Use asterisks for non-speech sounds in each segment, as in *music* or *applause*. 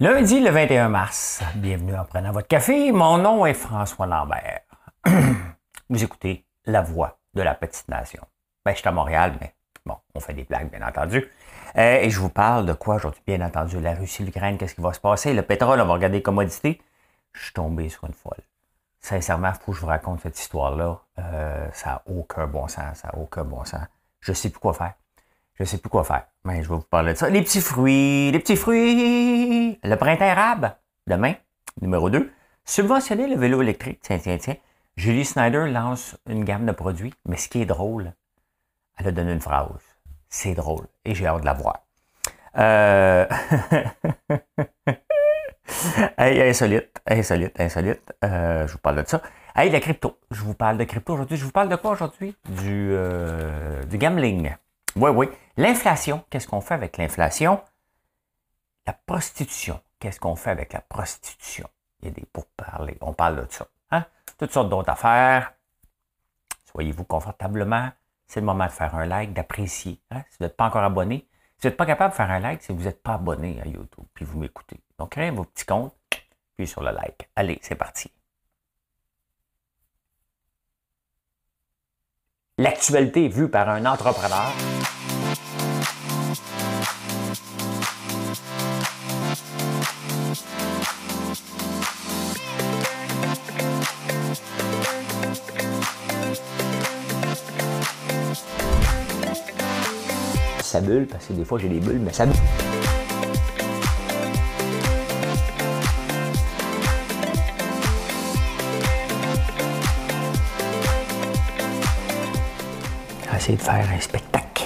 Lundi le 21 mars, bienvenue en prenant votre café. Mon nom est François Lambert. *clears throat* Vous écoutez La Voix de la Petite Nation. Ben, je suis à Montréal, mais bon, on fait des blagues, bien entendu. Euh, et je vous parle de quoi aujourd'hui? Bien entendu, la Russie, l'Ukraine, qu'est-ce qui va se passer? Le pétrole, on va regarder les commodités. Je suis tombé sur une folle. Sincèrement, il faut que je vous raconte cette histoire-là. Euh, ça n'a aucun bon sens. Ça n'a aucun bon sens. Je ne sais plus quoi faire. Je ne sais plus quoi faire. Mais je vais vous parler de ça. Les petits fruits, les petits fruits. Le printemps arabe, demain, numéro 2. Subventionner le vélo électrique. Tiens, tiens, tiens. Julie Snyder lance une gamme de produits. Mais ce qui est drôle, elle a donné une phrase. C'est drôle. Et j'ai hâte de la voir. Euh... *laughs* hey, insolite, insolite, insolite. Euh, je vous parle de ça. Hey, la crypto. Je vous parle de crypto aujourd'hui. Je vous parle de quoi aujourd'hui? Du, euh, du gambling. Oui, oui. L'inflation, qu'est-ce qu'on fait avec l'inflation? La prostitution, qu'est-ce qu'on fait avec la prostitution? Il y a des pourparlers, on parle de ça. Hein? Toutes sortes d'autres affaires. Soyez-vous confortablement. C'est le moment de faire un like, d'apprécier. Hein? Si vous n'êtes pas encore abonné, si vous n'êtes pas capable de faire un like, c'est que vous n'êtes pas abonné à YouTube, puis vous m'écoutez. Donc, créez vos petits comptes, puis sur le like. Allez, c'est parti. L'actualité vue par un entrepreneur. Bulle, parce que des fois j'ai des bulles, mais ça bulle. essayer de faire un spectacle.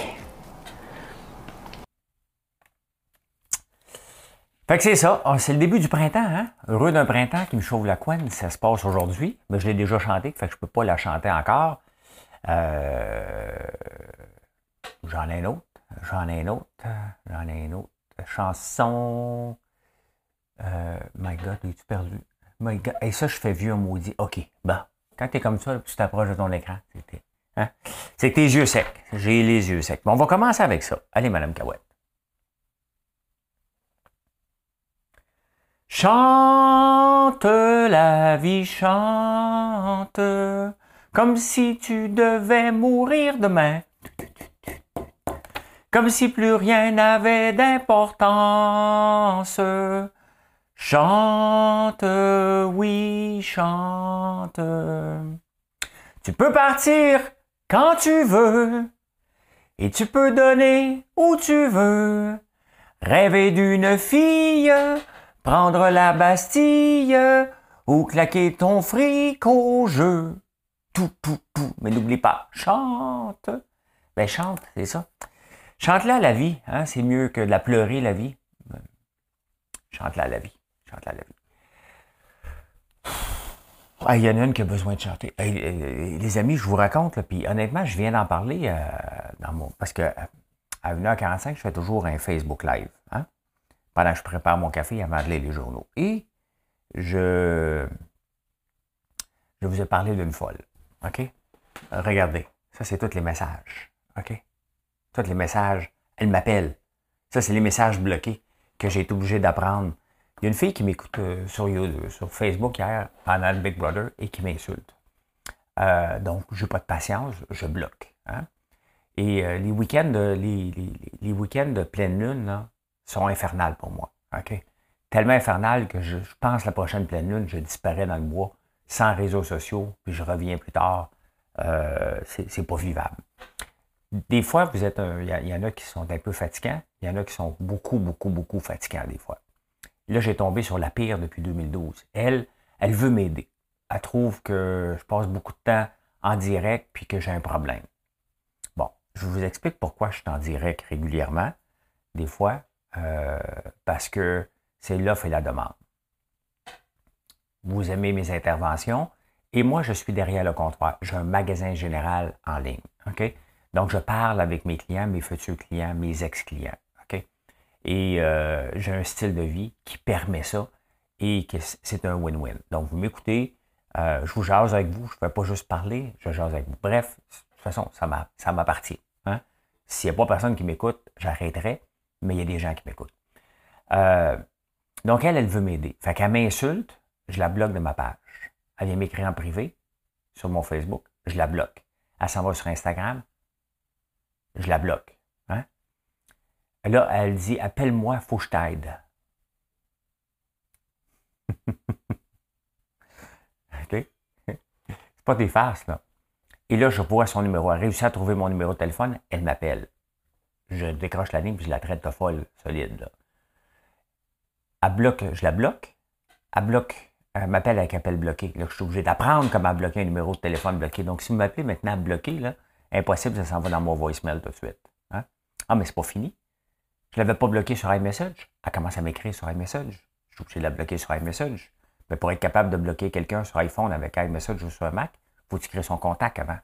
Fait que c'est ça. Ah, c'est le début du printemps, hein? Heureux d'un printemps qui me chauffe la couenne. Ça se passe aujourd'hui. Mais je l'ai déjà chanté, fait que je peux pas la chanter encore. Euh, J'en ai une autre. J'en ai une autre. J'en ai une autre. Chanson. Euh, my God, es-tu perdu? My God. Et ça, je fais vieux maudit. OK, bon. Quand tu es comme ça, tu t'approches de ton écran. Hein? C'est tes yeux secs. J'ai les yeux secs. Bon, on va commencer avec ça. Allez, Madame Cahouette. Chante la vie, chante, comme si tu devais mourir demain. Comme si plus rien n'avait d'importance. Chante, oui, chante. Tu peux partir quand tu veux, et tu peux donner où tu veux. Rêver d'une fille, prendre la Bastille, ou claquer ton fric au jeu. Tout, tout, tout. Mais n'oublie pas, chante. Ben chante, c'est ça. Chante-la la vie, hein? c'est mieux que de la pleurer la vie. Chante-la la vie. Chante-la la vie. Il y en a une qui a besoin de chanter. les amis, je vous raconte, puis honnêtement, je viens d'en parler euh, dans mon. Parce que à 1h45, je fais toujours un Facebook Live. Hein, pendant que je prépare mon café avant de lire les journaux. Et je. Je vous ai parlé d'une folle. OK? Regardez. Ça, c'est tous les messages. OK? Tous les messages. Elle m'appelle. Ça, c'est les messages bloqués que j'ai été obligé d'apprendre il y a une fille qui m'écoute euh, sur, sur Facebook hier, pendant le Big Brother, et qui m'insulte. Euh, donc, je n'ai pas de patience, je bloque. Hein. Et euh, les week-ends de, les, les, de pleine lune sont infernales pour moi. Tellement infernales que je, pense la prochaine pleine lune, je disparais dans le bois, sans réseaux sociaux, puis je reviens plus tard. c'est pas vivable. Des fois, vous êtes il y, en a qui sont un peu fatigants, il y en a qui sont beaucoup, beaucoup, beaucoup fatigants des fois. Là, j'ai tombé sur la pire depuis 2012. Elle, elle veut m'aider. Elle trouve que je passe beaucoup de temps en direct puis que j'ai un problème. Bon, je vous explique pourquoi je suis en direct régulièrement, des fois, euh, parce que c'est l'offre et la demande. Vous aimez mes interventions et moi, je suis derrière le comptoir. J'ai un magasin général en ligne. OK? Donc, je parle avec mes clients, mes futurs clients, mes ex-clients. Et euh, j'ai un style de vie qui permet ça et que c'est un win-win. Donc, vous m'écoutez, euh, je vous jase avec vous, je ne fais pas juste parler, je jase avec vous. Bref, de toute façon, ça m'appartient. Hein? S'il n'y a pas personne qui m'écoute, j'arrêterai, mais il y a des gens qui m'écoutent. Euh, Donc, elle, elle veut m'aider. Fait qu'elle m'insulte, je la bloque de ma page. Elle vient m'écrire en privé sur mon Facebook, je la bloque. Elle s'en va sur Instagram, je la bloque. Hein? Là, elle dit Appelle-moi, faut que je t'aide. *laughs* OK? C'est pas des farces, là. Et là, je vois son numéro. Elle réussit à trouver mon numéro de téléphone, elle m'appelle. Je décroche la ligne puis je la traite de folle, solide. Là. Elle bloque, je la bloque. Elle bloque. Elle m'appelle avec appel bloqué. Là, je suis obligé d'apprendre comment bloquer un numéro de téléphone bloqué. Donc, si vous m'appelez maintenant bloqué, là, impossible, ça s'en va dans mon voicemail tout de suite. Hein? Ah, mais c'est pas fini. Je ne l'avais pas bloqué sur iMessage. Elle commence à m'écrire sur iMessage. Je suis obligé de la bloquer sur iMessage. Mais pour être capable de bloquer quelqu'un sur iPhone avec iMessage ou sur Mac, faut tu créer son contact avant.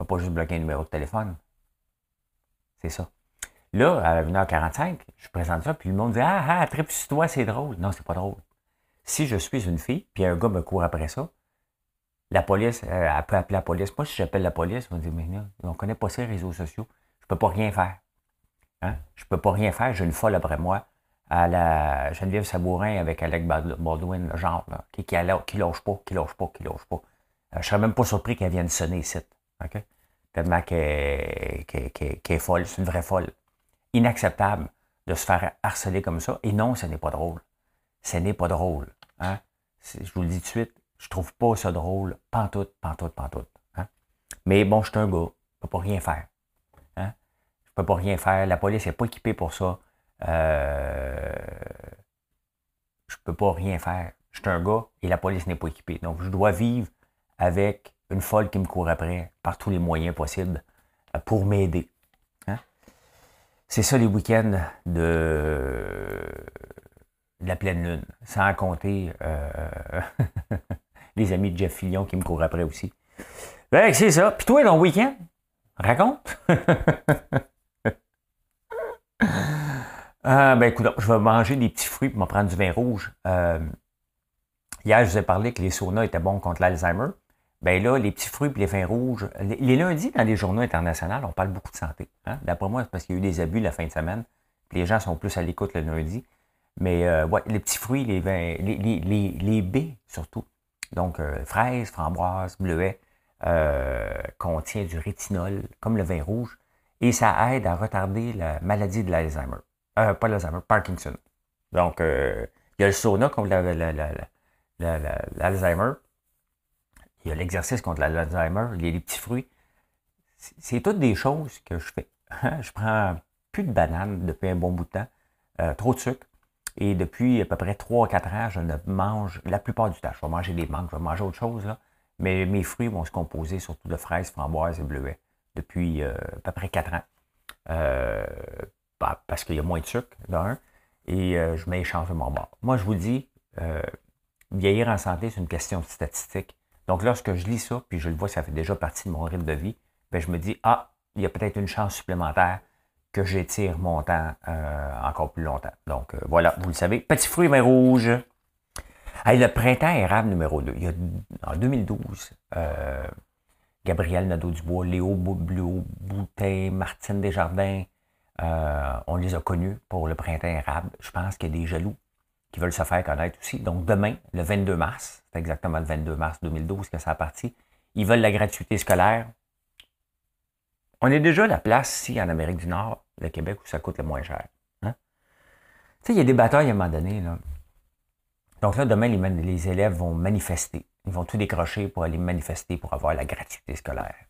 ne pas juste bloquer un numéro de téléphone. C'est ça. Là, à 1h45, je présente ça, puis le monde dit Ah, ah, trip sur toi, c'est drôle. Non, c'est pas drôle. Si je suis une fille, puis un gars me court après ça, la police, euh, elle peut appeler la police. Moi, si j'appelle la police, on dit Mais non, on ne connaît pas ces réseaux sociaux. Je ne peux pas rien faire. Hein? Je ne peux pas rien faire. J'ai une folle après moi à la Geneviève Sabourin avec Alec Baldwin, le genre, qui, qui, qui pas, qui lâche pas, qui lâche pas. Euh, je serais même pas surpris qu'elle vienne sonner ici. OK? Tellement qu'elle est folle, c'est une vraie folle. Inacceptable de se faire harceler comme ça. Et non, ce n'est pas drôle. Ce n'est pas drôle. Hein? Je vous le dis tout de suite, je trouve pas ça drôle, pantoute, pantoute, pantoute. Hein? Mais bon, je suis un gars, je peux pas rien faire. Hein? Je peux pas rien faire. La police n'est pas équipée pour ça. Euh, je peux pas rien faire. Je suis un gars et la police n'est pas équipée. Donc, je dois vivre avec une folle qui me court après par tous les moyens possibles euh, pour m'aider. Hein? C'est ça les week-ends de... la pleine lune, sans compter euh, *laughs* les amis de Jeff Fillion qui me courent après aussi. Ben, c'est ça. Puis toi, ton week-end, raconte. Ah, *laughs* ben écoute, je vais manger des petits fruits pour me prendre du vin rouge. Euh, hier, je vous ai parlé que les saunas étaient bons contre l'Alzheimer. Ben là, les petits fruits et les vins rouges, les, lundis dans les journaux internationaux, on parle beaucoup de santé. Hein. D'après moi, c'est parce qu'il y a eu des abus la fin de semaine. les gens sont plus à l'écoute le lundi. Mais euh, ouais, les petits fruits, les vins, les, les, les, baies surtout. Donc, euh, fraises, framboises, bleuets, contient du rétinol, comme le vin rouge. Et ça aide à retarder la maladie de l'Alzheimer. Euh, pas l'Alzheimer, Parkinson. Donc, euh, il y a le sauna contre l'Alzheimer. Il y a l'exercice contre l'Alzheimer. Il y a les petits fruits. C'est toutes des choses que je fais. *laughs* je prends plus de bananes depuis un bon bout de temps. Euh, trop de sucre. Et depuis à peu près 3 4 ans, je ne mange la plupart du temps. Je vais manger des mangues, je vais manger autre chose. Là. Mais mes fruits vont se composer surtout de fraises, framboises et bleuets depuis à peu près 4 ans. Euh, bah, parce qu'il y a moins de sucre, d'un, et euh, je mets échange de mon bord. Moi, je vous dis, euh, vieillir en santé, c'est une question de statistique. Donc, lorsque je lis ça, puis je le vois, ça fait déjà partie de mon rythme de vie, ben, je me dis, ah, il y a peut-être une chance supplémentaire que j'étire mon temps euh, encore plus longtemps. Donc, voilà, vous le savez. Petit fruit mais rouge. le printemps érable numéro 2. Il y a, en 2012, Gabriel Nadeau-Dubois, Léo Bleu, Boutin, Martine Desjardins, euh, on les a connus pour le printemps érable. Je pense qu'il y a des jaloux qui veulent se faire connaître aussi. Donc demain, le 22 mars, c'est exactement le 22 mars 2012 que ça a parti, ils veulent la gratuité scolaire. On est déjà à la place ici en Amérique du Nord, le Québec, où ça coûte le moins cher. Hein? Tu sais, il y a des batailles à un moment donné. Là. Donc là, demain, les, élèves vont manifester. Ils vont tout décrocher pour aller manifester pour avoir la gratuité scolaire.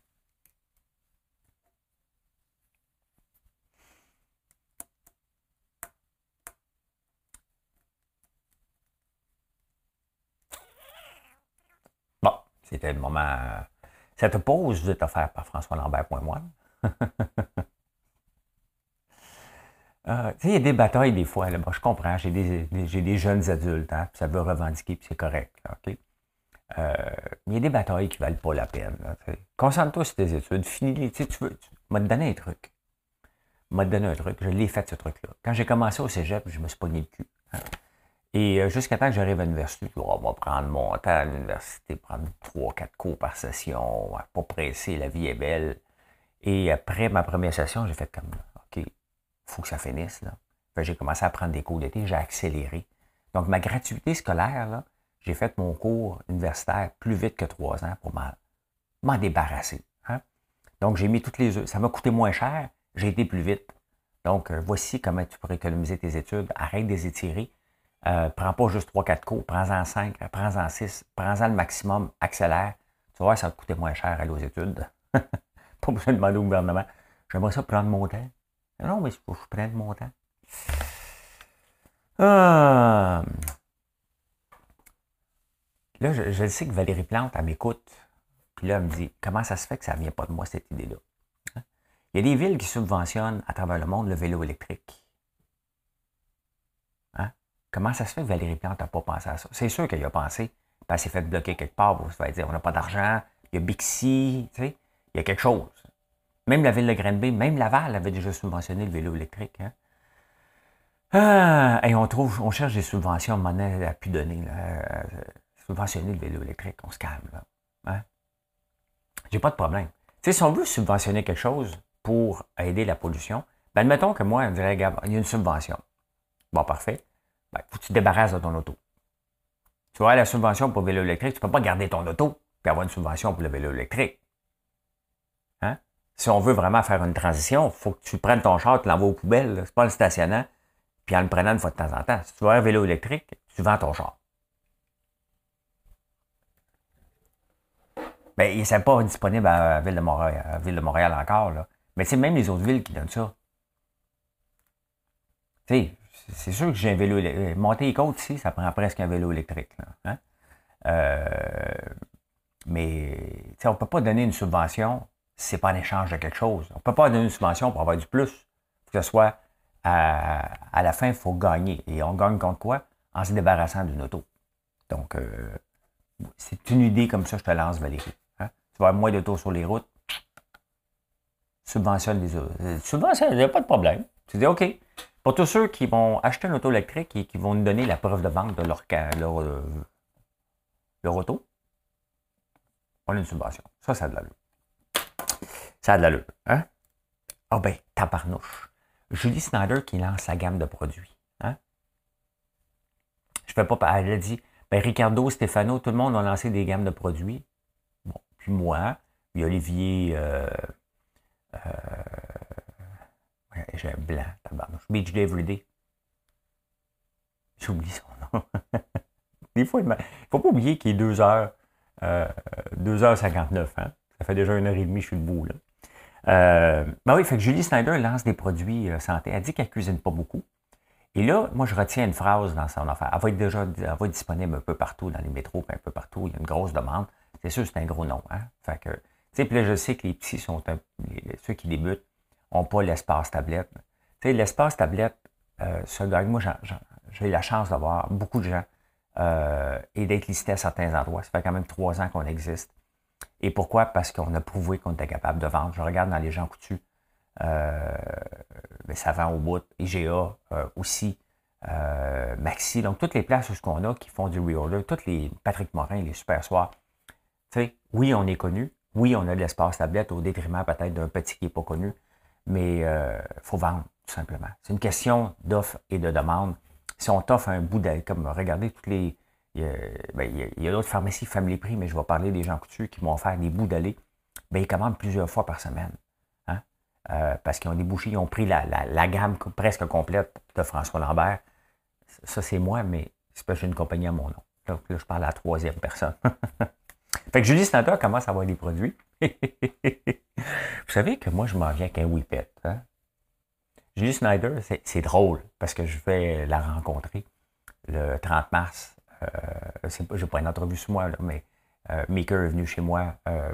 C'était le moment. Cette pause êtes offerte par François Lambert.moine. *laughs* euh, il y a des batailles des fois. Là, je comprends. J'ai des, des, jeunes adultes. Hein, ça veut revendiquer, puis c'est correct. Euh, il y a des batailles qui ne valent pas la peine. Concentre-toi sur tes études. Finis-les. Tu, tu veux. Tu m'as donné un truc. m'a donné un truc. Je l'ai fait, ce truc-là. Quand j'ai commencé au cégep, je me suis pogné le cul. Hein. Et euh, jusqu'à temps que j'arrive à l'université, on va prendre mon temps à l'université, prendre trois, quatre cours par session, pas presser, la vie est belle. Et après ma première session, j'ai fait comme, faut que ça finisse. Là. J'ai commencé à prendre des cours d'été, j'ai accéléré. Donc, ma gratuité scolaire, j'ai fait mon cours universitaire plus vite que trois ans pour m'en débarrasser. Hein. Donc, j'ai mis toutes les œufs. Ça m'a coûté moins cher, j'ai été plus vite. Donc, euh, voici comment tu pourrais économiser tes études. Arrête de les étirer. Euh, prends pas juste 3-4 cours, prends-en 5, prends-en 6, prends-en le maximum, accélère. Tu voir, ça va te coûter moins cher aller aux études. *laughs* pas besoin de demander au gouvernement. J'aimerais ça prendre mon temps. Non, mais faut que je prenne mon temps. Là, je, sais que Valérie Plante, elle m'écoute. Puis là, elle me dit Comment ça se fait que ça ne vient pas de moi, cette idée-là? Hein? Il y a des villes qui subventionnent à travers le monde le vélo électrique. Hein? Comment ça se fait que Valérie Plante n'a pas pensé à ça? C'est sûr qu'elle a pensé. Puis elle s'est fait bloquer quelque part. Vous allez dire On n'a pas d'argent. Il y a Bixi. Tu sais, il y a quelque chose. Même la ville de Granby, même Laval avait déjà subventionné le vélo électrique. Hein? Ah, et on trouve, on cherche des subventions, à monnaie à pu donner. Euh, subventionner le vélo électrique, on se calme. Là. Hein? J'ai pas de problème. Si on veut subventionner quelque chose pour aider la pollution, ben admettons que moi, on dirait, il y a une subvention. Bon, parfait. Ben, faut que tu te débarrasses de ton auto. Tu vois, la subvention pour le vélo électrique, tu ne peux pas garder ton auto et avoir une subvention pour le vélo électrique. Si on veut vraiment faire une transition, il faut que tu prennes ton char, tu l'envoies aux poubelles. C'est pas le stationnant puis en le prenant une fois de temps en temps. Si tu veux un vélo électrique, tu vends ton char. Bien, il n'est pas disponible à la Ville de Montréal, encore. Là. Mais c'est même les autres villes qui donnent ça. Tu sais, c'est sûr que j'ai un vélo électrique. Monter les côtes ici, ça prend presque un vélo électrique. Hein? Euh, mais on ne peut pas donner une subvention si ce n'est pas en échange de quelque chose. On ne peut pas donner une subvention pour avoir du plus. Que ce soit à, la fin, il faut gagner. Et on gagne contre quoi? En se débarrassant d'une auto. Donc, euh, c'est une idée comme ça, je te lance, Valérie. Hein? Tu vas avoir moins d'autos sur les routes. Subventionne les autos. Euh, subventionne, il n'y a pas de problème. Tu dis, OK. Pour tous ceux qui vont acheter une auto électrique et qui vont nous donner la preuve de vente de leur, euh, leur auto, on a une subvention. Ça, ça a de l'allure. Ça a de l'allure. Hein? Ah ben, tabarnouche. Julie Snyder qui lance sa gamme de produits. Hein? Je fais pas. Elle a dit ben, Ricardo, Stefano, tout le monde a lancé des gammes de produits. Bon, puis moi, puis Olivier. Euh, euh, j'ai un blanc, Beach Day Everyday. J'oublie son nom. *laughs* Des fois, il ne faut pas oublier qu'il est 2h, euh, 2h59. Hein? Ça fait déjà une heure et demie, je suis debout. Là. Euh, ben oui, fait que Julie Snyder lance des produits euh, santé. Elle dit qu'elle cuisine pas beaucoup. Et là, moi, je retiens une phrase dans son affaire. Elle va être déjà elle va être disponible un peu partout dans les métros, un peu partout. Il y a une grosse demande. C'est sûr, c'est un gros nom. Hein? Fait que, tu sais, puis là, je sais que les petits sont ceux qui débutent n'ont pas l'espace tablette. Tu sais, l'espace tablette, euh, ce moi, j'ai eu la chance d'avoir beaucoup de gens euh, et d'être listé à certains endroits. Ça fait quand même trois ans qu'on existe. Et pourquoi? Parce qu'on a prouvé qu'on était capable de vendre. Je regarde dans les gens coutus, mais ça vend au bout. IGA aussi, euh, Maxi, donc toutes les places où ce qu'on a qui font du reorder, toutes les Patrick Morin, les Super Soirs. Tu oui, on est connu. Oui, on a de l'espace tablette au détriment peut-être d'un petit qui n'est pas connu. Mais il euh, faut vendre, tout simplement. C'est une question d'offre et de demande. Si on t'offre un bout d'aide, comme regardez toutes les il y a, d'autres pharmacies Family Prix, mais je vais parler des gens coutus qui vont faire des bouts d'aller. Ben, ils commandent plusieurs fois par semaine. Hein? Euh, parce qu'ils ont débouché, ils ont pris la, gamme presque complète de François Lambert. Ça, c'est moi, mais c'est parce que j'ai une compagnie à mon nom. Donc là, je parle à la troisième personne. *laughs* fait que Julie Snyder commence à avoir des produits. *laughs* Vous savez que moi, je m'en viens avec un. Hein? Julie Snyder, c'est drôle parce que je vais la rencontrer le 30 mars je n'ai pas une entrevue sur moi, mais euh, Maker est venu chez moi euh,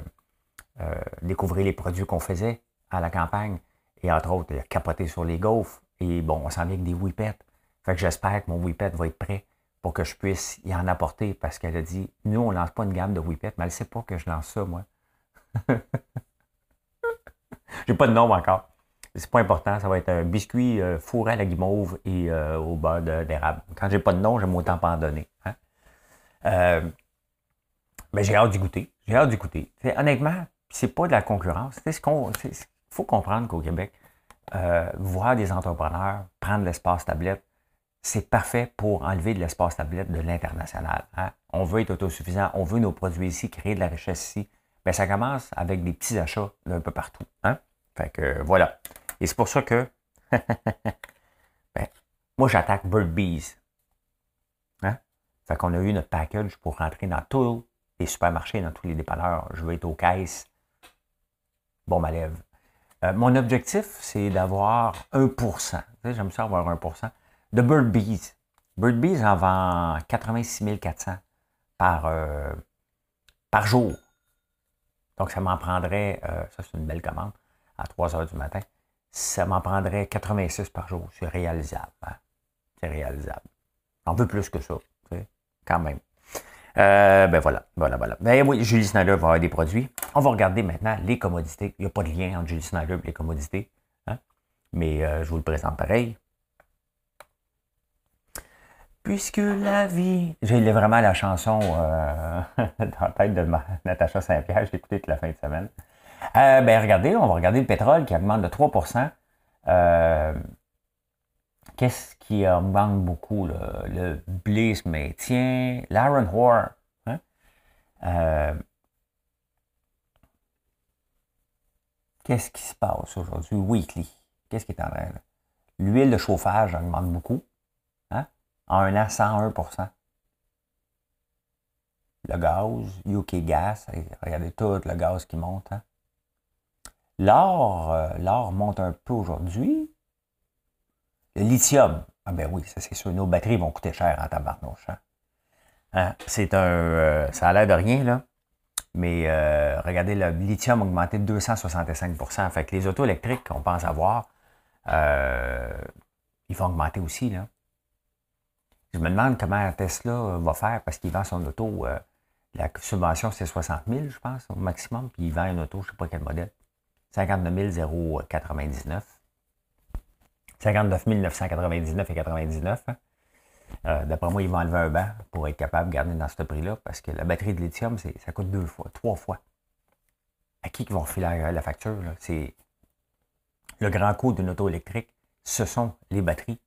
découvrir les produits qu'on faisait à la campagne. Et entre autres, il a capoté sur les gaufres. Et bon, on s'en vient avec des whippets. Fait que j'espère que mon whippet va être prêt pour que je puisse y en apporter parce qu'elle a dit Nous, on ne lance pas une gamme de whippets, mais elle ne sait pas que je lance ça, moi. *laughs* J'ai pas de nom encore. C'est pas important, ça va être un biscuit fourré à la guimauve et au beurre d'érable. Quand j'ai pas de nom, j'aime autant pas en donner. Euh, ben, j'ai hâte d'y goûter. J'ai hâte d'y goûter. honnêtement, c'est pas de la concurrence. Il faut comprendre qu'au Québec, euh, voir des entrepreneurs prendre l'espace tablette, c'est parfait pour enlever de l'espace tablette de l'international. Hein. On veut être autosuffisant, on veut nos produits ici, créer de la richesse ici. Mais ça commence avec des petits achats d'un peu partout. Hein? Fait que voilà. Et c'est pour ça que *laughs* ben, moi j'attaque Bird Bees. Hein? Fait qu'on a eu notre package pour rentrer dans tous les supermarchés, dans tous les dépanneurs. Je veux être aux caisses. Bon, ma lève. Euh, mon objectif, c'est d'avoir 1%. J'aime ça avoir 1% de Bird Bees. Bird Bees en vend 86 400 par, euh, par jour. Donc, ça m'en prendrait, euh, ça c'est une belle commande, à 3 heures du matin. Ça m'en prendrait 86 par jour. C'est réalisable. Hein. C'est réalisable. Un peu plus que ça, quand même. Euh, ben voilà, voilà, voilà. Ben oui, Julie Snyder va avoir des produits. On va regarder maintenant les commodités. Il n'y a pas de lien entre Julie Snyder et les commodités. Hein? Mais euh, je vous le présente pareil. Puisque la vie. J'ai vraiment la chanson euh, *laughs* dans la tête de Natacha Saint-Pierre. J'ai écouté toute la fin de semaine. Euh, ben regardez, on va regarder le pétrole qui augmente de 3% euh, Qu'est-ce qui augmente beaucoup? Le blé se maintient. L'Iron Ore. Hein? Euh, qu'est-ce qui se passe aujourd'hui? Weekly. Qu'est-ce qui est en train? L'huile de chauffage augmente beaucoup. En un an, 101% Le gaz, UK Gas, regardez tout le gaz qui monte. Hein? L'or, euh, l'or monte un peu aujourd'hui. Le lithium, ah ben oui, ça c'est sûr, nos batteries vont coûter cher en tabarnouche. Hein. hein? C'est un, euh, ça a l'air de rien, là. Mais euh, regardez, le lithium a augmenté de 265% Fait que les autos électriques qu'on pense avoir, ils vont augmenter aussi, là. Je me demande comment Tesla va faire parce qu'il vend son auto. La subvention, c'est 60 000, je pense, au maximum. Puis il vend une auto, je ne sais pas quel modèle. 59 099. 59 999 et 99. Hein. Euh, d'après moi, ils vont enlever un banc pour être capable de garder dans ce prix-là parce que la batterie de lithium, ça coûte deux fois, trois fois. À qui vont refiler la, facture? C'est le grand coût d'une auto électrique, ce sont les batteries.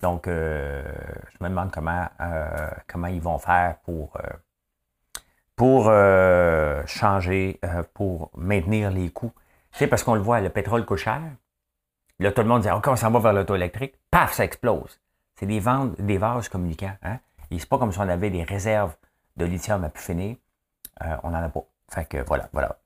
Donc, euh, je me demande comment, euh, comment ils vont faire pour, pour changer, pour maintenir les coûts. Sais, parce qu'on le voit, le pétrole coûte cher. Là, tout le monde dit, OK, on s'en va vers l'auto électrique? Paf, ça explose. C'est des ventes, des vases communicants. Hein? Et c'est pas comme si on avait des réserves de lithium à pu finir. on n'en a pas. Fait que voilà, voilà.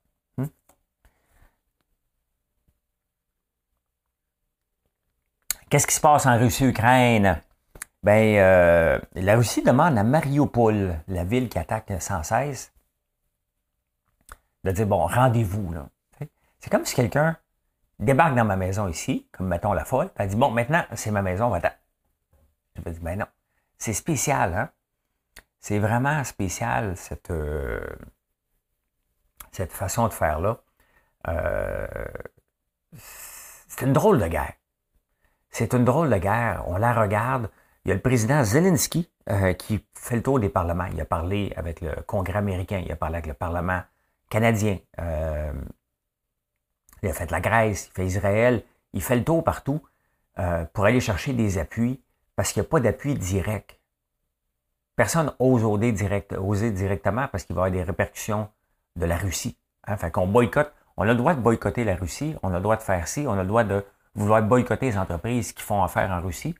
Qu'est-ce qui se passe en Russie-Ukraine? Ben, euh, la Russie demande à Mariupol, la ville qui attaque sans cesse, de dire, bon, rendez-vous. C'est comme si quelqu'un débarque dans ma maison ici, comme mettons la folle, elle dit, bon, maintenant, c'est ma maison, va Je me dis, ben non. C'est spécial, hein? C'est vraiment spécial, cette, euh, cette façon de faire-là. Euh, c'est une drôle de guerre. C'est une drôle de guerre. On la regarde. Il y a le président Zelensky euh, qui fait le tour des parlements. Il a parlé avec le Congrès américain, il a parlé avec le Parlement canadien. Euh, il a fait la Grèce, il fait Israël. Il fait le tour partout euh, pour aller chercher des appuis parce qu'il n'y a pas d'appui direct. Personne ose oser, direct, directement parce qu'il va y avoir des répercussions de la Russie. Hein? Fait qu'on boycotte. On a le droit de boycotter la Russie, on a le droit de faire ci, on a le droit de vouloir boycotter les entreprises qui font affaire en Russie,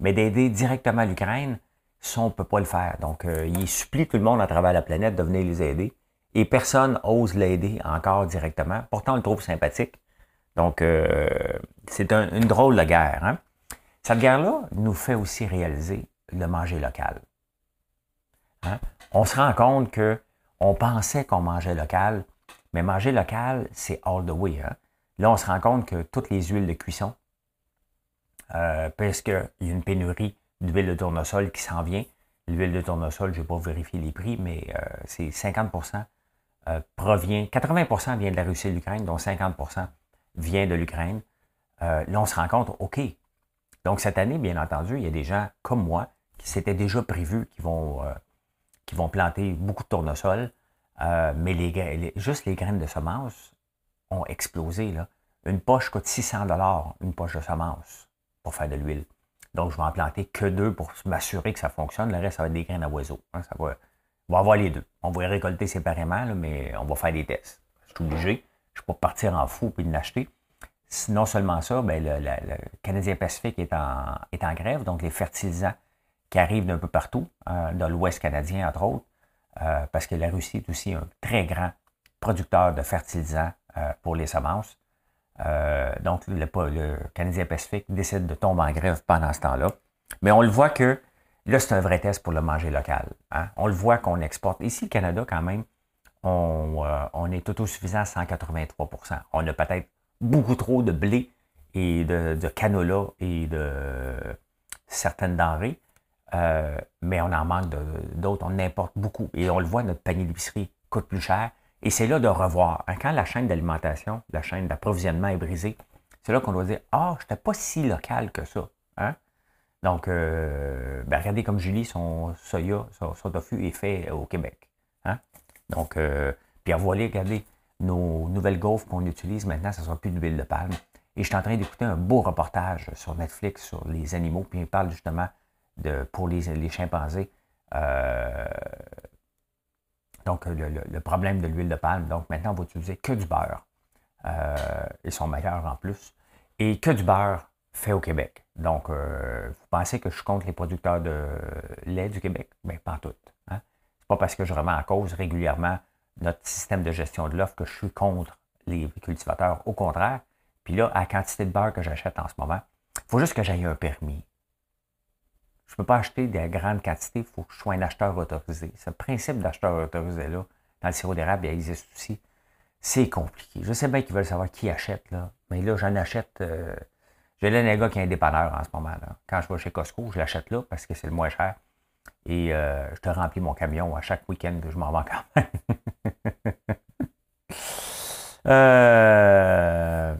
mais d'aider directement l'Ukraine, ça, on ne peut pas le faire. Donc, euh, il supplie tout le monde à travers la planète de venir les aider. Et personne ose l'aider encore directement. Pourtant, on le trouve sympathique. Donc, euh, c'est une drôle de guerre. Hein. Cette guerre-là nous fait aussi réaliser le manger local. Hein. On se rend compte que on pensait qu'on mangeait local, mais manger local, c'est all the way. Hein. Là, on se rend compte que toutes les huiles de cuisson, euh, parce qu'il y a une pénurie d'huile de tournesol qui s'en vient. L'huile de tournesol, je n'ai pas vérifié les prix, mais euh, c'est 50 euh, provient, 80% vient de la Russie et de l'Ukraine, dont 50% vient de l'Ukraine. là, on se rend compte, OK. Donc, cette année, bien entendu, il y a des gens comme moi qui s'étaient déjà prévus, qui vont, qui vont planter beaucoup de tournesol, mais les, juste les graines de semences ont explosé. Une poche coûte 600 dollars, une poche de semence pour faire de l'huile. Donc, je vais en planter que deux pour m'assurer que ça fonctionne. Le reste, ça va être des graines à oiseaux. Hein. ça va, on va avoir les deux. On va les récolter séparément, mais on va faire des tests. Je suis obligé. Je ne peux pas partir en fou et l'acheter. Non seulement ça, ben, le, Canadien Pacifique est en, est en grève, donc les fertilisants qui arrivent d'un peu partout, euh, dans l'Ouest canadien, entre autres, euh, parce que la Russie est aussi un très grand producteur de fertilisants euh, pour les semences. donc, le, le, Canadien Pacifique décide de tomber en grève pendant ce temps-là. Mais on le voit que là, c'est un vrai test pour le manger local. Hein. On le voit qu'on exporte. Ici, le Canada, quand même, on, on est autosuffisant à 183% On a peut-être beaucoup trop de blé et de, canola et de certaines denrées, euh, mais on en manque d'autres, on importe beaucoup. Et on le voit, notre panier d'épicerie coûte plus cher. Et c'est là de revoir. Hein, quand la chaîne d'alimentation, la chaîne d'approvisionnement est brisée, c'est là qu'on doit dire Ah, je n'étais pas si local que ça. Hein? Donc, euh, ben, regardez comme Julie, son soya, son, tofu est fait au Québec. Hein? Donc, euh, puis voilà, regardez, nos nouvelles gaufres qu'on utilise maintenant, ce ne sera plus de l'huile de palme. Et je suis en train d'écouter un beau reportage sur Netflix sur les animaux, puis il parle justement pour les, chimpanzés. Euh, donc, le, problème de l'huile de palme. Donc, maintenant, on va utiliser que du beurre. Euh, ils sont meilleurs en plus. Et que du beurre fait au Québec. Donc, euh, vous pensez que je suis contre les producteurs de lait du Québec? Bien, pas tout. Hein? C'est pas parce que je remets en cause régulièrement notre système de gestion de l'offre que je suis contre les cultivateurs. Au contraire. Puis là, à la quantité de beurre que j'achète en ce moment, il faut juste que j'aille un permis. Je ne peux pas acheter des grandes quantités, il faut que je sois un acheteur autorisé. Ce principe d'acheteur autorisé-là, dans le sirop d'érable, il existe aussi. C'est compliqué. Je sais bien qu'ils veulent savoir qui achète, là. mais là, j'en achète. Euh, j'ai là un gars qui est un dépanneur en ce moment. Quand je vais chez Costco, je l'achète là parce que c'est le moins cher. Et euh, je te remplis mon camion à chaque week-end que je m'en vais quand même. *laughs* euh,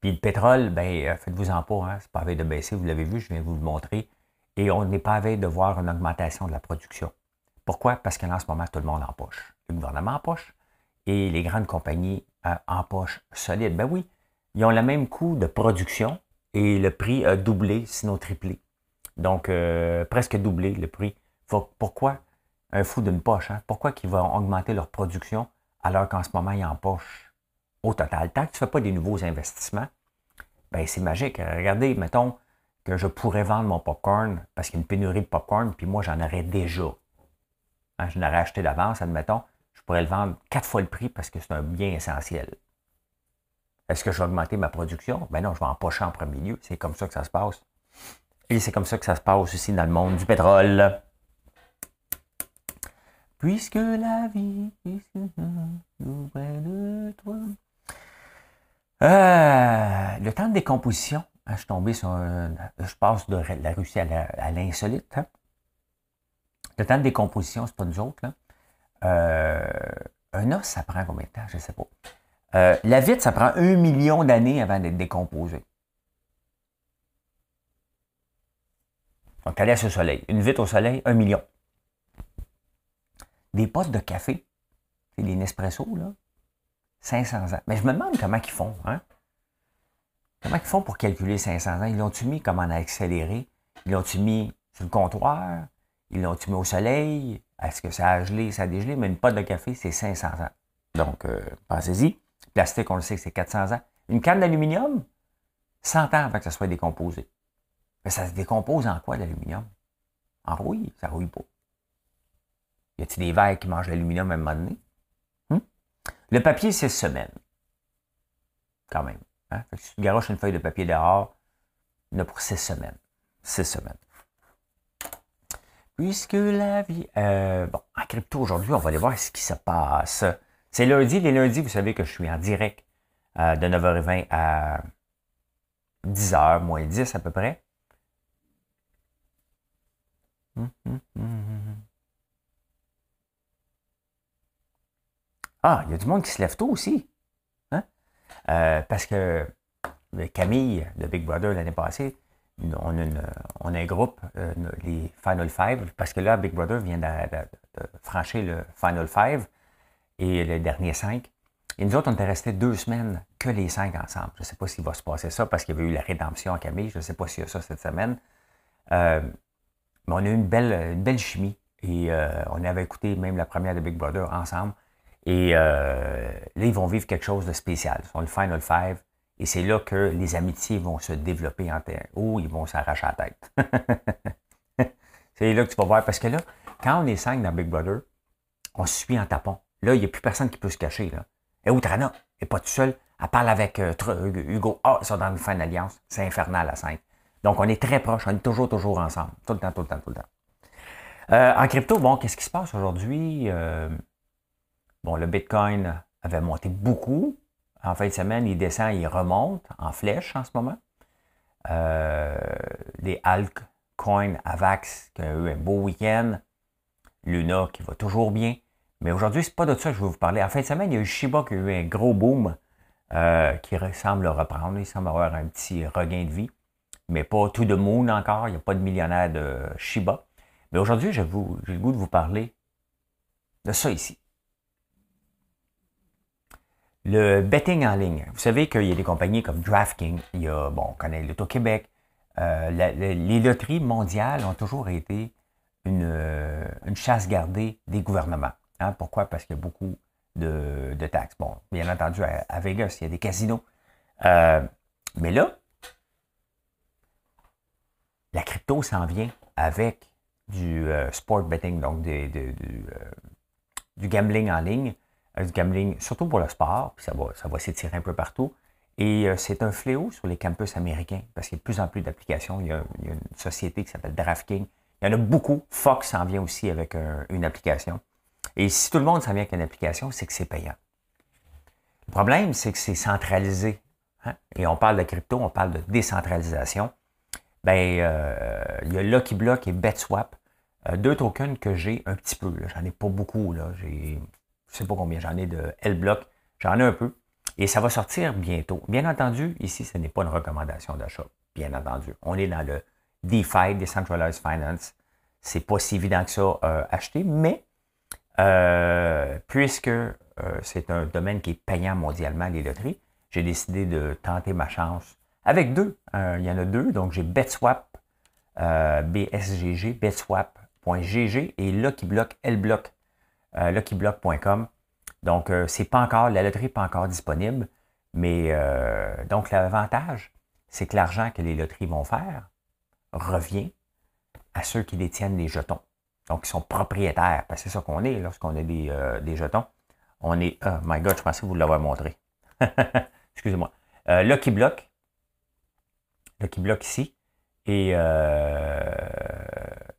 puis le pétrole, ben, euh, faites-vous-en pas, hein, c'est pas à veille de baisser, vous l'avez vu, je viens vous le montrer. Et on n'est pas à veille de voir une augmentation de la production. Pourquoi? Parce qu'en ce moment, tout le monde en poche. Le gouvernement en poche et les grandes compagnies euh, en poche solide. Ben oui, ils ont le même coût de production et le prix a doublé, sinon triplé. Donc, euh, presque doublé le prix. pourquoi un fou d'une poche? Hein? Pourquoi qu'ils vont augmenter leur production alors qu'en ce moment, ils en poche? au total. Tant que tu ne fais pas des nouveaux investissements, ben c'est magique. Regardez, mettons que je pourrais vendre mon popcorn parce qu'il y a une pénurie de popcorn, puis moi, j'en aurais déjà. Hein, je l'aurais acheté d'avance, admettons. Je pourrais le vendre quatre fois le prix parce que c'est un bien essentiel. Est-ce que je vais augmenter ma production? Ben non, je vais empocher en premier lieu. C'est comme ça que ça se passe. Et c'est comme ça que ça se passe aussi dans le monde du pétrole. Puisque la vie, puisque de toi. Le temps de décomposition, hein, je suis tombé sur je passe de la Russie à l'insolite. Hein. Le temps de décomposition, c'est pas nous autres. Euh, un os, ça prend combien de temps? Je ne sais pas. Euh, la vitre, ça prend un million d'années avant d'être décomposée. Donc, elle laisse au soleil. Une vitre au soleil, un million. Des postes de café, c'est les Nespresso, là, 500 ans. Mais je me demande comment ils font. Hein? Comment ils font pour calculer 500 ans? Ils l'ont-tu mis comme en accéléré? Ils l'ont-tu mis sur le comptoir? Ils l'ont-tu mis au soleil? Est-ce que ça a gelé, ça a dégelé? Mais une pote de café, c'est 500 ans. Donc, euh, pensez-y. Plastique, on le sait que c'est 400 ans. Une canne d'aluminium, 100 ans avant que ça soit décomposé. Mais ça se décompose en quoi, l'aluminium? En rouille? Ça rouille pas. Y a-t-il des verres qui mangent l'aluminium à un moment donné? Le papier, c'est semaines. Quand même. Hein? si tu garoches une feuille de papier dehors, il y pour six semaines. Six semaines. Puisque la vie. Euh, bon, en crypto aujourd'hui, on va aller voir ce qui se passe. C'est lundi. Les lundis, vous savez que je suis en direct euh, de 9h20 à 10h, moins 10 à peu près. Hum, hum, hum, Ah, il y a du monde qui se lève tôt aussi. Hein? Euh, parce que Camille de Big Brother l'année passée, on a, un groupe, euh, les Final Five, parce que là, Big Brother vient de, franchir le Final Five et le dernier cinq. Et nous autres, on était restés deux semaines que les cinq ensemble. Je ne sais pas s'il va se passer ça parce qu'il y avait eu la rédemption à Camille. Je ne sais pas s'il y a ça cette semaine. Euh, mais on a eu une belle, belle chimie. Et euh, on avait écouté même la première de Big Brother ensemble. Et euh, là, ils vont vivre quelque chose de spécial. Sont le Final Five. Et c'est là que les amitiés vont se développer en terre. Ou ils vont s'arracher la tête. *laughs* c'est là que tu vas voir. Parce que là, quand on est cinq dans Big Brother, on se suit en tapant. Là, il n'y a plus personne qui peut se cacher. Là. Et où Trana? Elle n'est pas tout seul. Elle parle avec euh, Hugo. Ah, ils sont dans une fin d'alliance. C'est infernal à 5. Donc, on est très proches. On est toujours, toujours ensemble. Tout le temps, tout le temps, tout le temps. Euh, en crypto, bon, qu'est-ce qui se passe aujourd'hui? Euh, bon, le Bitcoin avait monté beaucoup. En fin de semaine, il descend, il remonte en flèche en ce moment. les altcoins Avax qui ont eu un beau week-end. Luna qui va toujours bien. Mais aujourd'hui, c'est pas de ça que je vais vous parler. En fin de semaine, il y a eu Shiba qui a eu un gros boom euh, qui semble reprendre. Il semble avoir un petit regain de vie, mais pas tout de moon encore. Il n'y a pas de millionnaire de Shiba. Mais aujourd'hui, j'ai le goût de vous parler de ça ici. Le betting en ligne. Vous savez qu'il y a des compagnies comme DraftKings, il y a, bon, on connaît l'Auto-Québec. Euh, les loteries mondiales ont toujours été une, euh, une chasse gardée des gouvernements. Hein, pourquoi? Parce qu'il y a beaucoup de, taxes. Bon, bien entendu, à, Vegas, il y a des casinos. Euh, mais là, la crypto s'en vient avec du euh, sport betting, donc du, euh, du, gambling en ligne, du gambling surtout pour le sport, puis ça va, s'étirer un peu partout. Et c'est un fléau sur les campus américains parce qu'il y a de plus en plus d'applications. Il, y a une société qui s'appelle DraftKings. Il y en a beaucoup. Fox s'en vient aussi avec une application. Et si tout le monde s'en vient avec une application, c'est que c'est payant. Le problème, c'est que c'est centralisé. Hein. Et on parle de crypto, on parle de décentralisation. Ben, euh, il y a Lucky Block et BetSwap. Euh, deux tokens que j'ai un petit peu. J'en ai pas beaucoup. Là. J'ai, je sais pas combien j'en ai de L-Block. J'en ai un peu. Et ça va sortir bientôt. Bien entendu, ici, ce n'est pas une recommandation d'achat. Bien entendu. On est dans le DeFi, Decentralized Finance. C'est pas si évident que ça euh, acheter, mais euh, puisque euh, c'est un domaine qui est payant mondialement, les loteries, j'ai décidé de tenter ma chance avec deux. Euh, il y en a deux, donc j'ai BetSwap, BSGG, BetSwap.gg et LuckyBlock, LBlock, LuckyBlock.com. Donc, c'est pas encore, la loterie n'est pas encore disponible, mais donc l'avantage, c'est que l'argent que les loteries vont faire revient à ceux qui détiennent les jetons. Donc, ils sont propriétaires. Parce que c'est ça qu'on est lorsqu'on a des, euh, des, jetons. On est. Oh my God, je pensais vous l'avoir montré. *laughs* Excusez-moi. Euh, Lucky Block. Lucky Block ici. Et euh,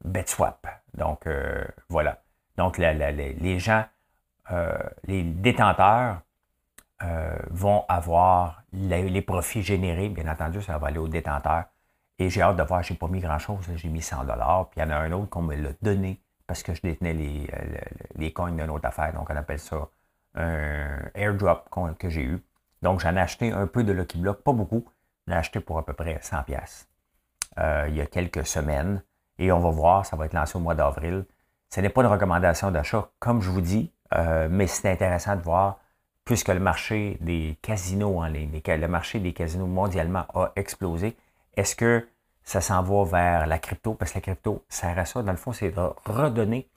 BetSwap. Donc, euh, voilà. Donc, les gens, les détenteurs vont avoir les, profits générés. Bien entendu, ça va aller aux détenteurs. Et j'ai hâte de voir, j'ai pas mis grand-chose, j'ai mis 100 dollars. Puis il y en a un autre qu'on me l'a donné parce que je détenais les, euh, les coins d'une autre affaire. Donc on appelle ça un airdrop que j'ai eu. Donc j'en ai acheté un peu de Lucky Block, pas beaucoup. J'en ai acheté pour à peu près 100 pièces euh, il y a quelques semaines. Et on va voir, ça va être lancé au mois d'avril. Ce n'est pas une recommandation d'achat, comme je vous dis, euh, mais c'est intéressant de voir, puisque le marché des casinos en ligne, le marché des casinos mondialement a explosé, est-ce que ça s'en va vers la crypto? Parce que la crypto sert à ça. Dans le fond, c'est de redonner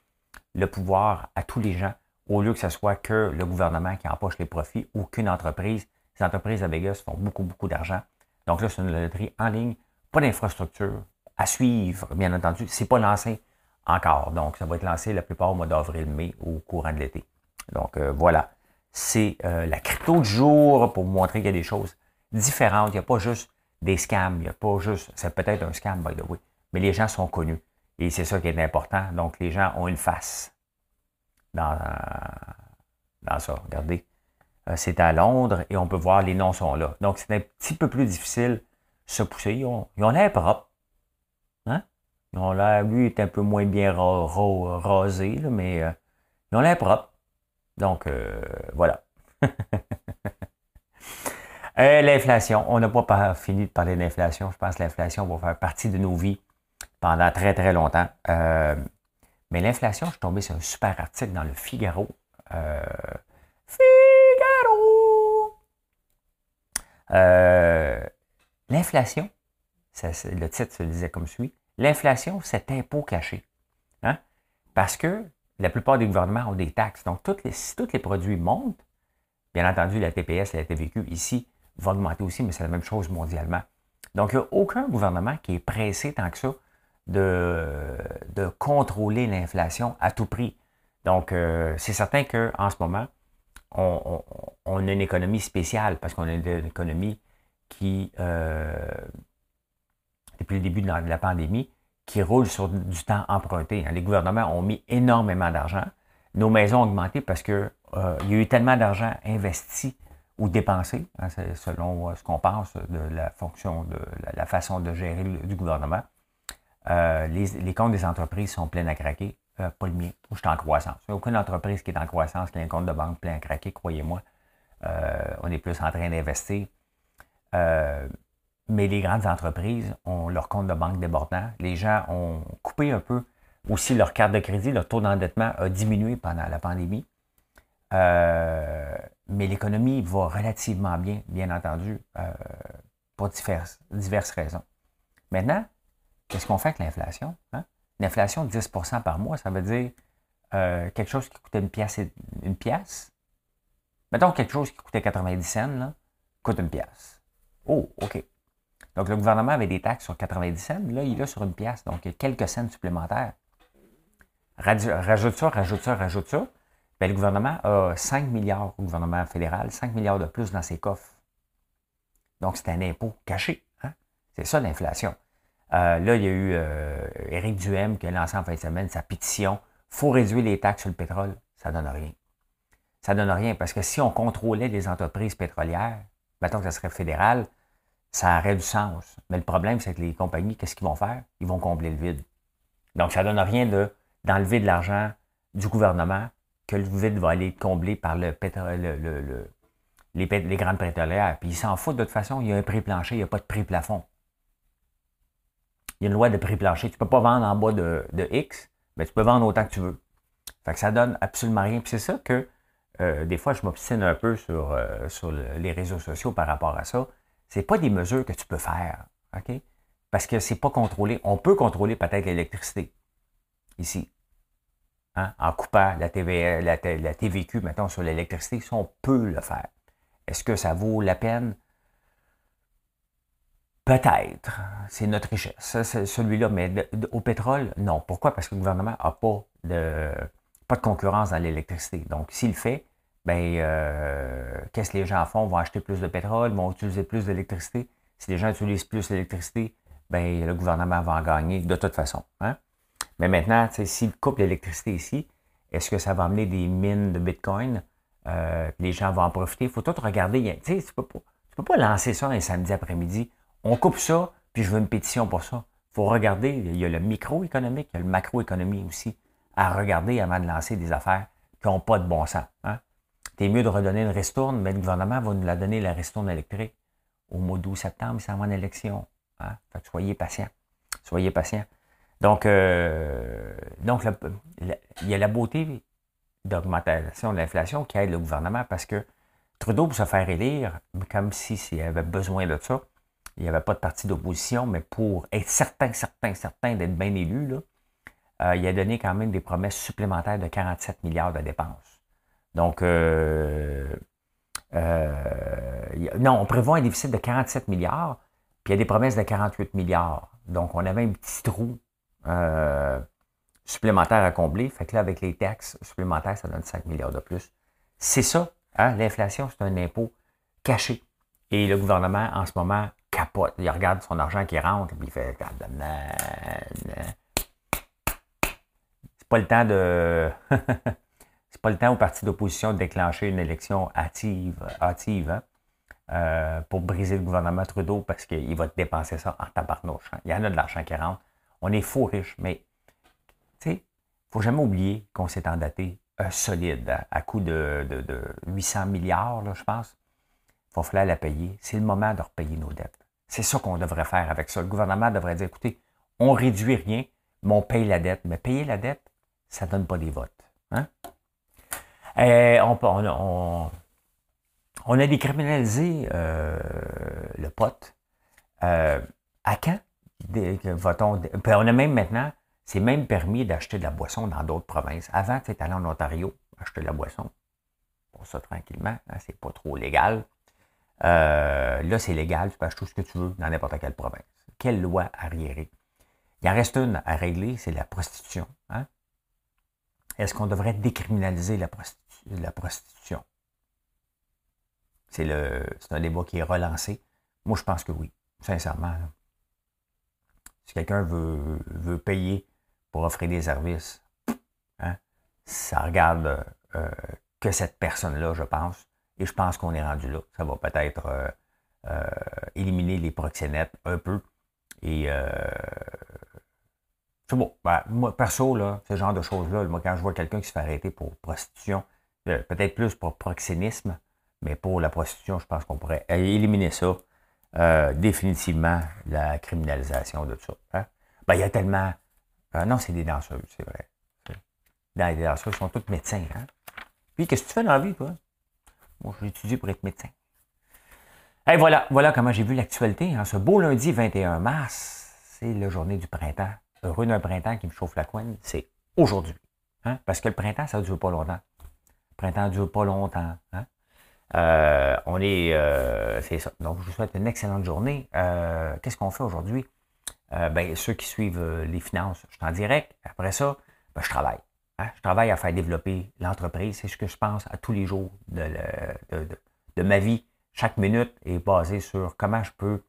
le pouvoir à tous les gens au lieu que ce soit que le gouvernement qui empoche les profits ou qu'une entreprise. Les entreprises à Vegas font beaucoup, beaucoup d'argent. Donc là, c'est une loterie en ligne, pas d'infrastructure à suivre, bien entendu. C'est pas lancé encore. Donc, ça va être lancé la plupart au mois d'avril, mai, au courant de l'été. Donc, euh, voilà. C'est euh, la crypto du jour pour vous montrer qu'il y a des choses différentes. Il n'y a pas juste des scams. Il n'y a pas juste, c'est peut-être un scam, by the way, mais les gens sont connus. Et c'est ça qui est important. Donc, les gens ont une face dans, dans ça. Regardez. Euh, c'est à Londres et on peut voir les noms sont là. Donc, c'est un petit peu plus difficile de se pousser. Ils ont, l'air propres. Hein? Ils ont l'air, lui, est un peu moins bien rasé, mais euh, ils ont l'air propres. Donc, euh, voilà. *laughs* Euh, l'inflation, on n'a pas fini de parler d'inflation. Je pense que l'inflation va faire partie de nos vies pendant très très longtemps. Euh, mais l'inflation, je suis tombé sur un super article dans le Figaro. Euh, Figaro! L'inflation, le titre se disait comme suit, l'inflation, c'est impôt caché. Hein? Parce que la plupart des gouvernements ont des taxes. Donc, toutes si tous les produits montent, bien entendu, la TPS la TVQ ici vont augmenter aussi, mais c'est la même chose mondialement. Donc, il n'y a aucun gouvernement qui est pressé tant que ça de, de contrôler l'inflation à tout prix. Donc, euh, c'est certain qu'en ce moment, on, a une économie spéciale parce qu'on a une économie qui, euh, depuis le début de la, pandémie, qui roule sur du temps emprunté. Hein. Les gouvernements ont mis énormément d'argent. Nos maisons ont augmenté parce qu'il euh, y a eu tellement d'argent investi ou dépensé, hein, selon ce qu'on pense de la fonction, de la, façon de gérer du gouvernement. les, les, comptes des entreprises sont pleins à craquer. Euh, pas le mien. je suis en croissance. Il n'y a aucune entreprise qui est en croissance, qui a un compte de banque plein à craquer, croyez-moi. Euh, on est plus en train d'investir. Euh, mais les grandes entreprises ont leur compte de banque débordant. Les gens ont coupé un peu aussi leur carte de crédit. Leur taux d'endettement a diminué pendant la pandémie. Mais l'économie va relativement bien, bien entendu, pour diverses, diverses raisons. Maintenant, qu'est-ce qu'on fait avec l'inflation? Hein? L'inflation de 10% par mois, ça veut dire euh, quelque chose qui coûtait une pièce, une pièce. Mettons quelque chose qui coûtait 90 cents, là, coûte une pièce. Oh, OK. Donc, le gouvernement avait des taxes sur 90 cents, là, il est sur une pièce. Donc, il y a quelques cents supplémentaires. Rajoute ça, rajoute ça, rajoute ça. Bien, le gouvernement a 5 milliards au gouvernement fédéral, 5 milliards de plus dans ses coffres. Donc, c'est un impôt caché. Hein? C'est ça l'inflation. Euh, là, il y a eu euh, Éric Duhem qui a lancé en fin de semaine sa pétition. faut réduire les taxes sur le pétrole. Ça ne donne rien. Ça ne donne rien parce que si on contrôlait les entreprises pétrolières, mettons que ça serait fédéral, ça aurait du sens. Mais le problème, c'est que les compagnies, qu'est-ce qu'ils vont faire? Ils vont combler le vide. Donc, ça ne donne rien de, d'enlever de l'argent du gouvernement que le vide va aller combler par le les, grandes pétrolières. Puis ils s'en foutent de toute façon, il y a un prix plancher, il n'y a pas de prix plafond il y a une loi de prix plancher. Tu ne peux pas vendre en bas de, X, mais tu peux vendre autant que tu veux. Fait que ça donne absolument rien. Puis c'est ça que euh, des fois, je m'obstine un peu sur, euh, sur les réseaux sociaux par rapport à ça. Ce pas des mesures que tu peux faire. Parce que c'est pas contrôlé. On peut contrôler peut-être l'électricité ici. Hein? En coupant la, TV, la, la TVQ, mettons, sur l'électricité, si on peut le faire. Est-ce que ça vaut la peine? Peut-être. C'est notre richesse. Celui-là. Mais au pétrole, non. Pourquoi? Parce que le gouvernement n'a pas de, concurrence dans l'électricité. Donc, s'il le fait, ben, euh, qu'est-ce que les gens font? Vont acheter plus de pétrole, vont utiliser plus d'électricité. Si les gens utilisent plus d'électricité, ben, le gouvernement va en gagner de toute façon. Hein? Mais maintenant, s'il coupe l'électricité ici, est-ce que ça va amener des mines de Bitcoin? Euh, les gens vont en profiter. Il faut tout regarder. Tu ne peux, peux, pas lancer ça un samedi après-midi on coupe ça, puis je veux une pétition pour ça. Il faut regarder, il y a le microéconomique, il y a le macroéconomie aussi à regarder avant de lancer des affaires qui n'ont pas de bon sens. Hein? C'est mieux de redonner une ristourne, mais le gouvernement va nous la donner, la ristourne électrique, au mois d'août, septembre, c'est avant l'élection. Hein? Fait que soyez patients. Soyez patients. Donc, euh, donc il y a la beauté d'augmentation de l'inflation qui aide le gouvernement parce que Trudeau, pour se faire élire, comme s'il avait besoin de ça, il n'y avait pas de parti d'opposition, mais pour être certain, certain, certain d'être bien élu, euh, il a donné quand même des promesses supplémentaires de 47 milliards de dépenses. Donc, euh, euh, non, on prévoit un déficit de 47 milliards, puis il y a des promesses de 48 milliards. Donc, on avait un petit trou supplémentaire à combler. Fait que là, avec les taxes supplémentaires, ça donne 5 milliards de plus. C'est ça, hein? l'inflation, c'est un impôt caché. Et le gouvernement, en ce moment, capote. Il regarde son argent qui rentre, puis il fait. C'est pas le temps de. *laughs* c'est pas le temps au parti d'opposition de déclencher une élection hâtive, hâtive hein, euh, pour briser le gouvernement Trudeau parce qu'il va dépenser ça en tabarnouche. Hein? Il y en a de l'argent qui rentre. On est faux riche, mais il ne faut jamais oublier qu'on s'est endaté euh, solide à, coût de, 800 milliards, je pense. Il va la payer. C'est le moment de repayer nos dettes. C'est ça qu'on devrait faire avec ça. Le gouvernement devrait dire, écoutez, on réduit rien, mais on paye la dette. Mais payer la dette, ça ne donne pas des votes. Hein? On, on a décriminalisé euh, le pote. Euh, à quand? Va-t-on. On a même maintenant, c'est même permis d'acheter de la boisson dans d'autres provinces. Avant, tu allé en Ontario acheter de la boisson. Pour ça, tranquillement, hein, c'est pas trop légal. Euh, là, c'est légal, tu peux acheter tout ce que tu veux dans n'importe quelle province. Quelle loi arriérée? Il en reste une à régler, c'est la prostitution. Hein? Est-ce qu'on devrait décriminaliser la, prostitution? C'est, un débat qui est relancé. Moi, je pense que oui, sincèrement. Si quelqu'un veut, veut payer pour offrir des services, hein, ça regarde euh, que cette personne-là, je pense. Et je pense qu'on est rendu là. Ça va peut-être euh, euh, éliminer les proxénètes un peu. Et c'est bon. Ben, moi, perso, là, ce genre de choses-là, moi, quand je vois quelqu'un qui se fait arrêter pour prostitution, peut-être plus pour proxénisme, mais pour la prostitution, je pense qu'on pourrait éliminer ça. Définitivement la criminalisation de ça. Hein? Ben, il y a tellement. non, c'est des danseuses, c'est vrai. Dans les danseuses, ils sont tous médecins. Hein? Puis, qu'est-ce que tu fais dans la vie, toi? Moi, j'ai étudié pour être médecin. Et voilà, voilà comment j'ai vu l'actualité. Hein? Ce beau lundi 21 mars, c'est la journée du printemps. Heureux d'un printemps qui me chauffe la couenne, c'est aujourd'hui. Hein? Parce que le printemps, ça ne dure pas longtemps. Le printemps ne dure pas longtemps. Euh, on est, euh, c'est ça. Donc, je vous souhaite une excellente journée. Euh, qu'est-ce qu'on fait aujourd'hui? ben, ceux qui suivent les finances, je suis en direct. Après ça, ben, je travaille. Hein? Je travaille à faire développer l'entreprise. C'est ce que je pense à tous les jours de, ma vie. Chaque minute est basée sur comment je peux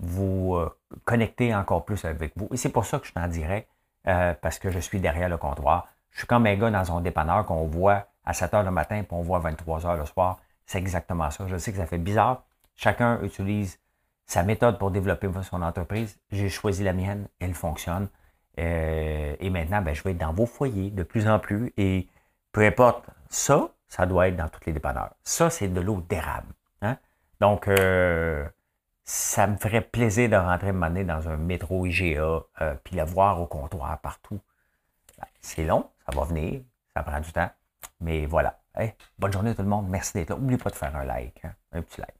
vous euh, connecter encore plus avec vous. Et c'est pour ça que je suis en direct, euh, parce que je suis derrière le comptoir. Je suis comme un gars dans un dépanneur qu'on voit à 7 h le matin, puis on voit à 23 h le soir. C'est exactement ça. Je sais que ça fait bizarre. Chacun utilise sa méthode pour développer son entreprise. J'ai choisi la mienne, elle fonctionne. Euh, et maintenant, ben, je vais être dans vos foyers de plus en plus. Et peu importe, ça, ça doit être dans toutes les dépanneurs. Ça, c'est de l'eau d'érable. Hein? Donc, euh, ça me ferait plaisir de rentrer me dans un métro IGA, euh, puis la voir au comptoir partout. Ben, c'est long, ça va venir, ça prend du temps. Mais voilà. Bonne journée tout le monde. Merci d'être là. N'oubliez pas de faire un like. Hein? Un petit like.